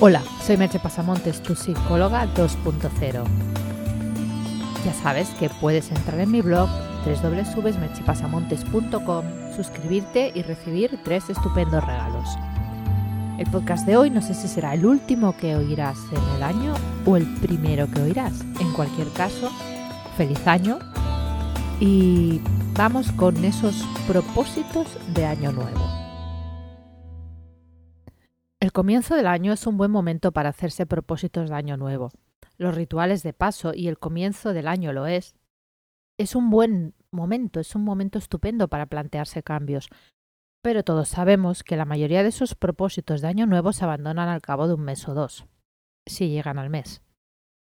Hola, soy Merche Pasamontes, tu psicóloga 2.0. Ya sabes que puedes entrar en mi blog www.merchepasamontes.com, suscribirte y recibir tres estupendos regalos. El podcast de hoy no sé si será el último que oirás en el año o el primero que oirás. En cualquier caso, feliz año y vamos con esos propósitos de año nuevo. El comienzo del año es un buen momento para hacerse propósitos de año nuevo. Los rituales de paso y el comienzo del año lo es. Es un buen momento, es un momento estupendo para plantearse cambios. Pero todos sabemos que la mayoría de esos propósitos de año nuevo se abandonan al cabo de un mes o dos, si llegan al mes.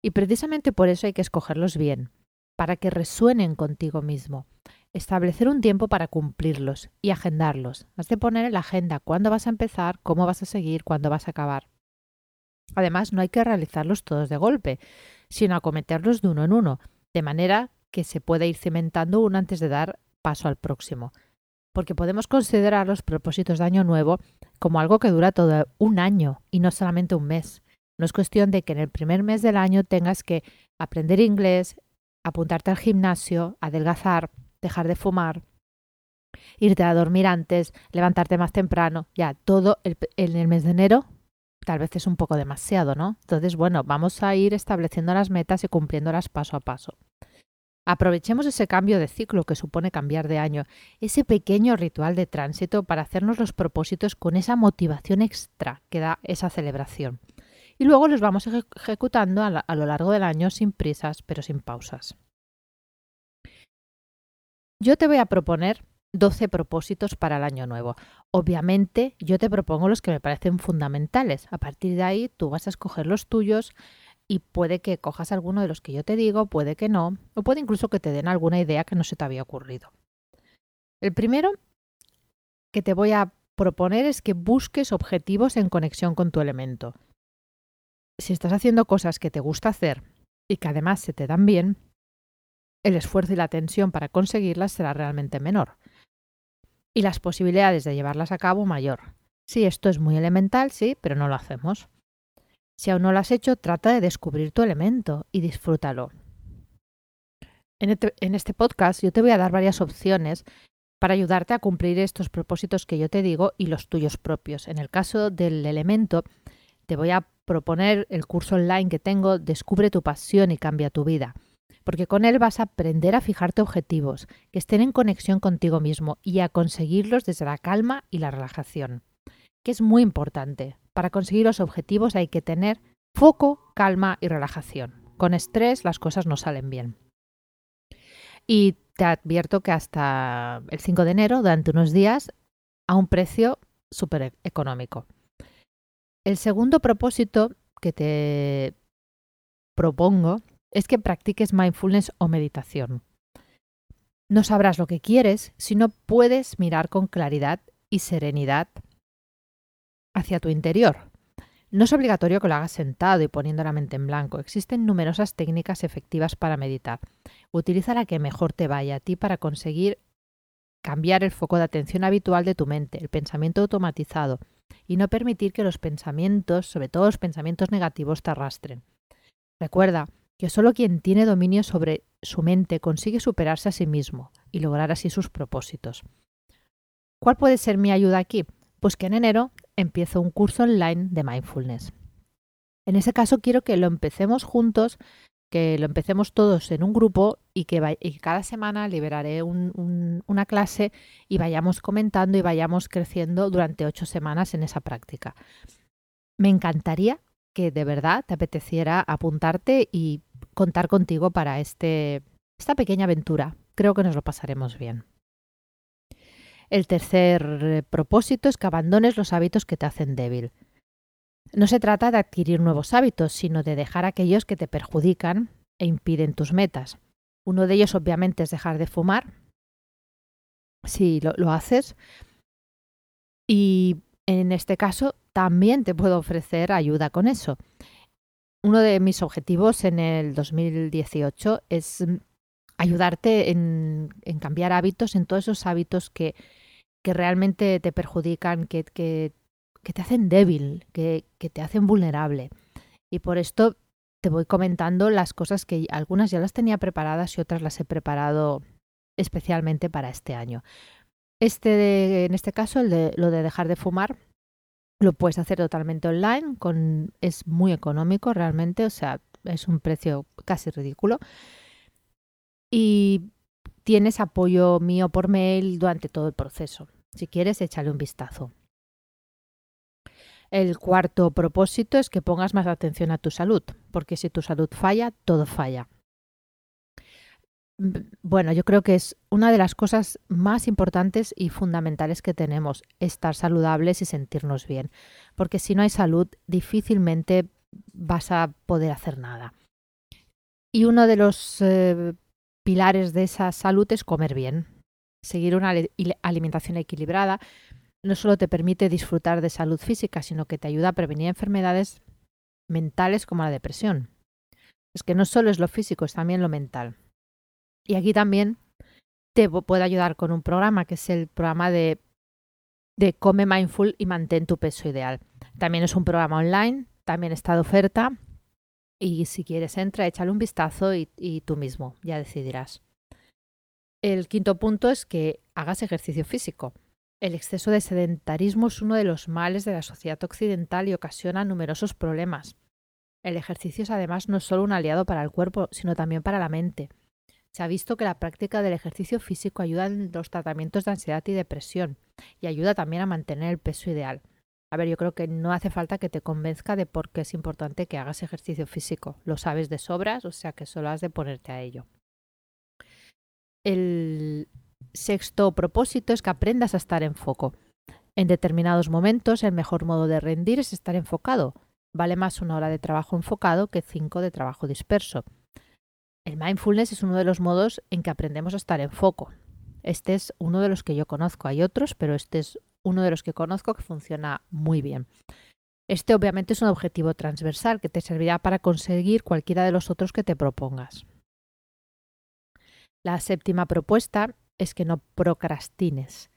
Y precisamente por eso hay que escogerlos bien, para que resuenen contigo mismo. Establecer un tiempo para cumplirlos y agendarlos. Has de poner en la agenda cuándo vas a empezar, cómo vas a seguir, cuándo vas a acabar. Además, no hay que realizarlos todos de golpe, sino acometerlos de uno en uno, de manera que se pueda ir cimentando uno antes de dar paso al próximo. Porque podemos considerar los propósitos de año nuevo como algo que dura todo un año y no solamente un mes. No es cuestión de que en el primer mes del año tengas que aprender inglés, apuntarte al gimnasio, adelgazar, dejar de fumar, irte a dormir antes, levantarte más temprano, ya todo en el mes de enero tal vez es un poco demasiado, ¿no? Entonces, bueno, vamos a ir estableciendo las metas y cumpliéndolas paso a paso. Aprovechemos ese cambio de ciclo que supone cambiar de año, ese pequeño ritual de tránsito para hacernos los propósitos con esa motivación extra que da esa celebración. Y luego los vamos ejecutando a, a lo largo del año sin prisas, pero sin pausas. Yo te voy a proponer 12 propósitos para el año nuevo. Obviamente yo te propongo los que me parecen fundamentales. A partir de ahí tú vas a escoger los tuyos y puede que cojas alguno de los que yo te digo, puede que no, o puede incluso que te den alguna idea que no se te había ocurrido. El primero que te voy a proponer es que busques objetivos en conexión con tu elemento. Si estás haciendo cosas que te gusta hacer y que además se te dan bien, el esfuerzo y la tensión para conseguirlas será realmente menor. Y las posibilidades de llevarlas a cabo mayor. Sí, esto es muy elemental, sí, pero no lo hacemos. Si aún no lo has hecho, trata de descubrir tu elemento y disfrútalo. En este, en este podcast yo te voy a dar varias opciones para ayudarte a cumplir estos propósitos que yo te digo y los tuyos propios. En el caso del elemento, te voy a proponer el curso online que tengo Descubre tu pasión y cambia tu vida porque con él vas a aprender a fijarte objetivos que estén en conexión contigo mismo y a conseguirlos desde la calma y la relajación, que es muy importante. Para conseguir los objetivos hay que tener foco, calma y relajación. Con estrés las cosas no salen bien. Y te advierto que hasta el 5 de enero, durante unos días, a un precio súper económico. El segundo propósito que te propongo es que practiques mindfulness o meditación. No sabrás lo que quieres si no puedes mirar con claridad y serenidad hacia tu interior. No es obligatorio que lo hagas sentado y poniendo la mente en blanco. Existen numerosas técnicas efectivas para meditar. Utiliza la que mejor te vaya a ti para conseguir cambiar el foco de atención habitual de tu mente, el pensamiento automatizado, y no permitir que los pensamientos, sobre todo los pensamientos negativos, te arrastren. Recuerda que solo quien tiene dominio sobre su mente consigue superarse a sí mismo y lograr así sus propósitos. ¿Cuál puede ser mi ayuda aquí? Pues que en enero empiezo un curso online de mindfulness. En ese caso quiero que lo empecemos juntos, que lo empecemos todos en un grupo y que, cada semana liberaré una clase y vayamos comentando y vayamos creciendo durante ocho semanas en esa práctica. Me encantaría que de verdad te apeteciera apuntarte y contar contigo para este, esta pequeña aventura. Creo que nos lo pasaremos bien. El tercer propósito es que abandones los hábitos que te hacen débil. No se trata de adquirir nuevos hábitos, sino de dejar aquellos que te perjudican e impiden tus metas. Uno de ellos obviamente es dejar de fumar, si lo, lo haces. Y en este caso también te puedo ofrecer ayuda con eso. Uno de mis objetivos en el 2018 es mm, ayudarte en, cambiar hábitos, en todos esos hábitos que, que realmente te perjudican, que, que que te hacen débil, que, que te hacen vulnerable. Y por esto te voy comentando las cosas que algunas ya las tenía preparadas y otras las he preparado especialmente para este año. Este, en este caso, el de, lo de dejar de fumar, lo puedes hacer totalmente online, con, es muy económico realmente, o sea, es un precio casi ridículo. Y tienes apoyo mío por mail durante todo el proceso. Si quieres, échale un vistazo. El cuarto propósito es que pongas más atención a tu salud, porque si tu salud falla, todo falla. Bueno, yo creo que es una de las cosas más importantes y fundamentales que tenemos, estar saludables y sentirnos bien, porque si no hay salud, difícilmente vas a poder hacer nada. Y uno de los eh, pilares de esa salud es comer bien. Seguir una alimentación equilibrada no solo te permite disfrutar de salud física, sino que te ayuda a prevenir enfermedades mentales como la depresión. Es que no solo es lo físico, es también lo mental. Y aquí también te puedo ayudar con un programa que es el programa de, de Come Mindful y mantén tu peso ideal. También es un programa online, también está de oferta y si quieres entra, échale un vistazo y, y tú mismo ya decidirás. El quinto punto es que hagas ejercicio físico. El exceso de sedentarismo es uno de los males de la sociedad occidental y ocasiona numerosos problemas. El ejercicio es además no solo un aliado para el cuerpo, sino también para la mente. Se ha visto que la práctica del ejercicio físico ayuda en los tratamientos de ansiedad y depresión y ayuda también a mantener el peso ideal. A ver, yo creo que no hace falta que te convenzca de por qué es importante que hagas ejercicio físico. Lo sabes de sobras, o sea que solo has de ponerte a ello. El sexto propósito es que aprendas a estar en foco. En determinados momentos, el mejor modo de rendir es estar enfocado. Vale más una hora de trabajo enfocado que cinco de trabajo disperso. El mindfulness es uno de los modos en que aprendemos a estar en foco. Este es uno de los que yo conozco. Hay otros, pero este es uno de los que conozco que funciona muy bien. Este obviamente es un objetivo transversal que te servirá para conseguir cualquiera de los otros que te propongas. La séptima propuesta es que no procrastines.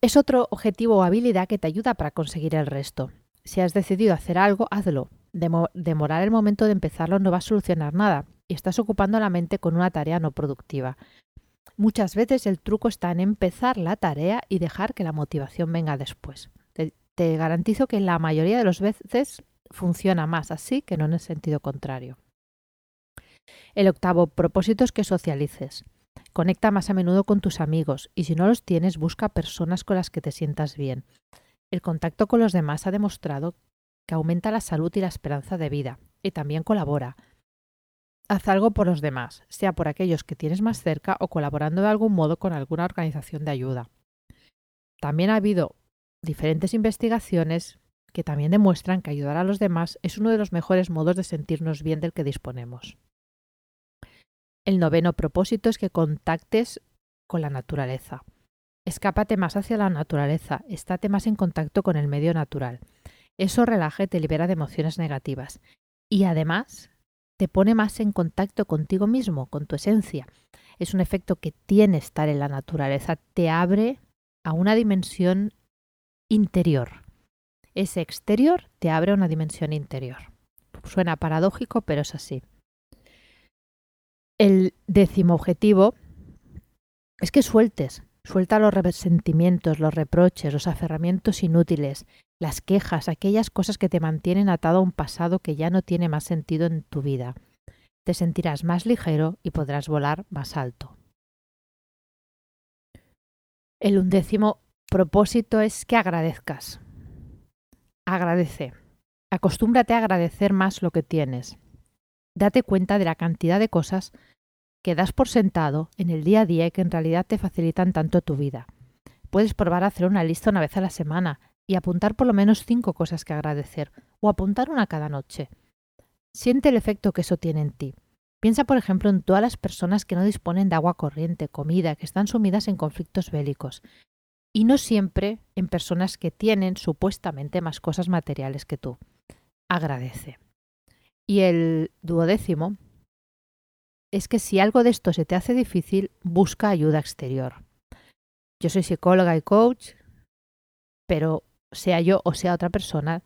Es otro objetivo o habilidad que te ayuda para conseguir el resto. Si has decidido hacer algo, hazlo, demorar el momento de empezarlo no va a solucionar nada y estás ocupando la mente con una tarea no productiva. Muchas veces el truco está en empezar la tarea y dejar que la motivación venga después. Te, te garantizo que la mayoría de las veces funciona más así que no en el sentido contrario. El octavo propósito es que socialices. Conecta más a menudo con tus amigos y si no los tienes, busca personas con las que te sientas bien. El contacto con los demás ha demostrado que aumenta la salud y la esperanza de vida, y también colabora. Haz algo por los demás, sea por aquellos que tienes más cerca o colaborando de algún modo con alguna organización de ayuda. También ha habido diferentes investigaciones que también demuestran que ayudar a los demás es uno de los mejores modos de sentirnos bien del que disponemos. El noveno propósito es que contactes con la naturaleza. Escápate más hacia la naturaleza, estate más en contacto con el medio natural. Eso relaja y te libera de emociones negativas. Y además te pone más en contacto contigo mismo, con tu esencia. Es un efecto que tiene estar en la naturaleza. Te abre a una dimensión interior. Ese exterior te abre a una dimensión interior. Suena paradójico, pero es así. El décimo objetivo es que sueltes, suelta los resentimientos, los reproches, los aferramientos inútiles, las quejas, aquellas cosas que te mantienen atado a un pasado que ya no tiene más sentido en tu vida. Te sentirás más ligero y podrás volar más alto. El undécimo propósito es que agradezcas. Agradece. Acostúmbrate a agradecer más lo que tienes. Date cuenta de la cantidad de cosas que das por sentado en el día a día y que en realidad te facilitan tanto tu vida. Puedes probar a hacer una lista una vez a la semana y apuntar por lo menos cinco cosas que agradecer, o apuntar una cada noche. Siente el efecto que eso tiene en ti. Piensa, por ejemplo, en todas las personas que no disponen de agua corriente, comida, que están sumidas en conflictos bélicos. Y no siempre en personas que tienen supuestamente más cosas materiales que tú. Agradece. Y el duodécimo es que si algo de esto se te hace difícil, busca ayuda exterior. Yo soy psicóloga y coach, pero sea yo o sea otra persona,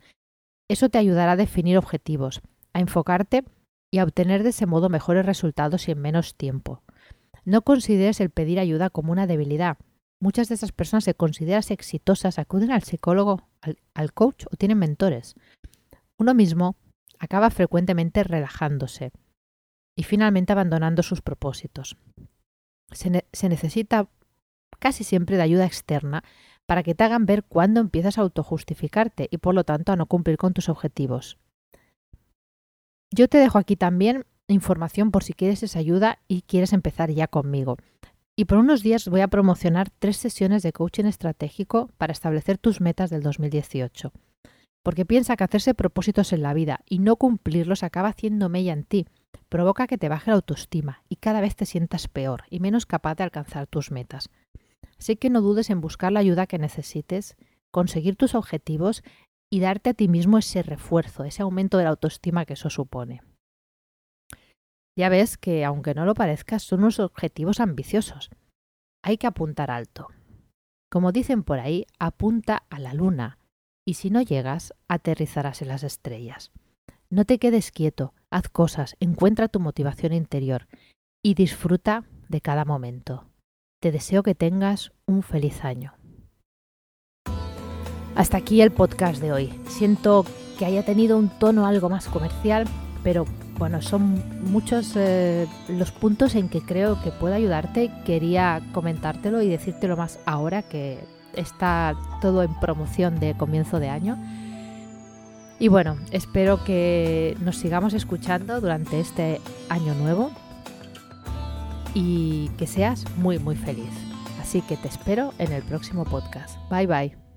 eso te ayudará a definir objetivos, a enfocarte y a obtener de ese modo mejores resultados y en menos tiempo. No consideres el pedir ayuda como una debilidad. Muchas de esas personas se consideran exitosas, acuden al psicólogo, al, al coach o tienen mentores. Uno mismo acaba frecuentemente relajándose y finalmente abandonando sus propósitos. Se, ne se, necesita casi siempre de ayuda externa para que te hagan ver cuándo empiezas a autojustificarte y por lo tanto a no cumplir con tus objetivos. Yo te dejo aquí también información por si quieres esa ayuda y quieres empezar ya conmigo. Y por unos días voy a promocionar tres sesiones de coaching estratégico para establecer tus metas del 2018 porque piensa que hacerse propósitos en la vida y no cumplirlos acaba haciendo mella en ti, provoca que te baje la autoestima y cada vez te sientas peor y menos capaz de alcanzar tus metas. Así que no dudes en buscar la ayuda que necesites, conseguir tus objetivos y darte a ti mismo ese refuerzo, ese aumento de la autoestima que eso supone. Ya ves que, aunque no lo parezca, son unos objetivos ambiciosos. Hay que apuntar alto. Como dicen por ahí, apunta a la luna, y si no llegas, aterrizarás en las estrellas. No te quedes quieto, haz cosas, encuentra tu motivación interior y disfruta de cada momento. Te deseo que tengas un feliz año. Hasta aquí el podcast de hoy. Siento que haya tenido un tono algo más comercial, pero bueno, son muchos eh, los puntos en que creo que puedo ayudarte. Quería comentártelo y decírtelo más ahora que está todo en promoción de comienzo de año. Y bueno, espero que nos sigamos escuchando durante este año nuevo y que seas muy muy feliz. Así que te espero en el próximo podcast. Bye bye.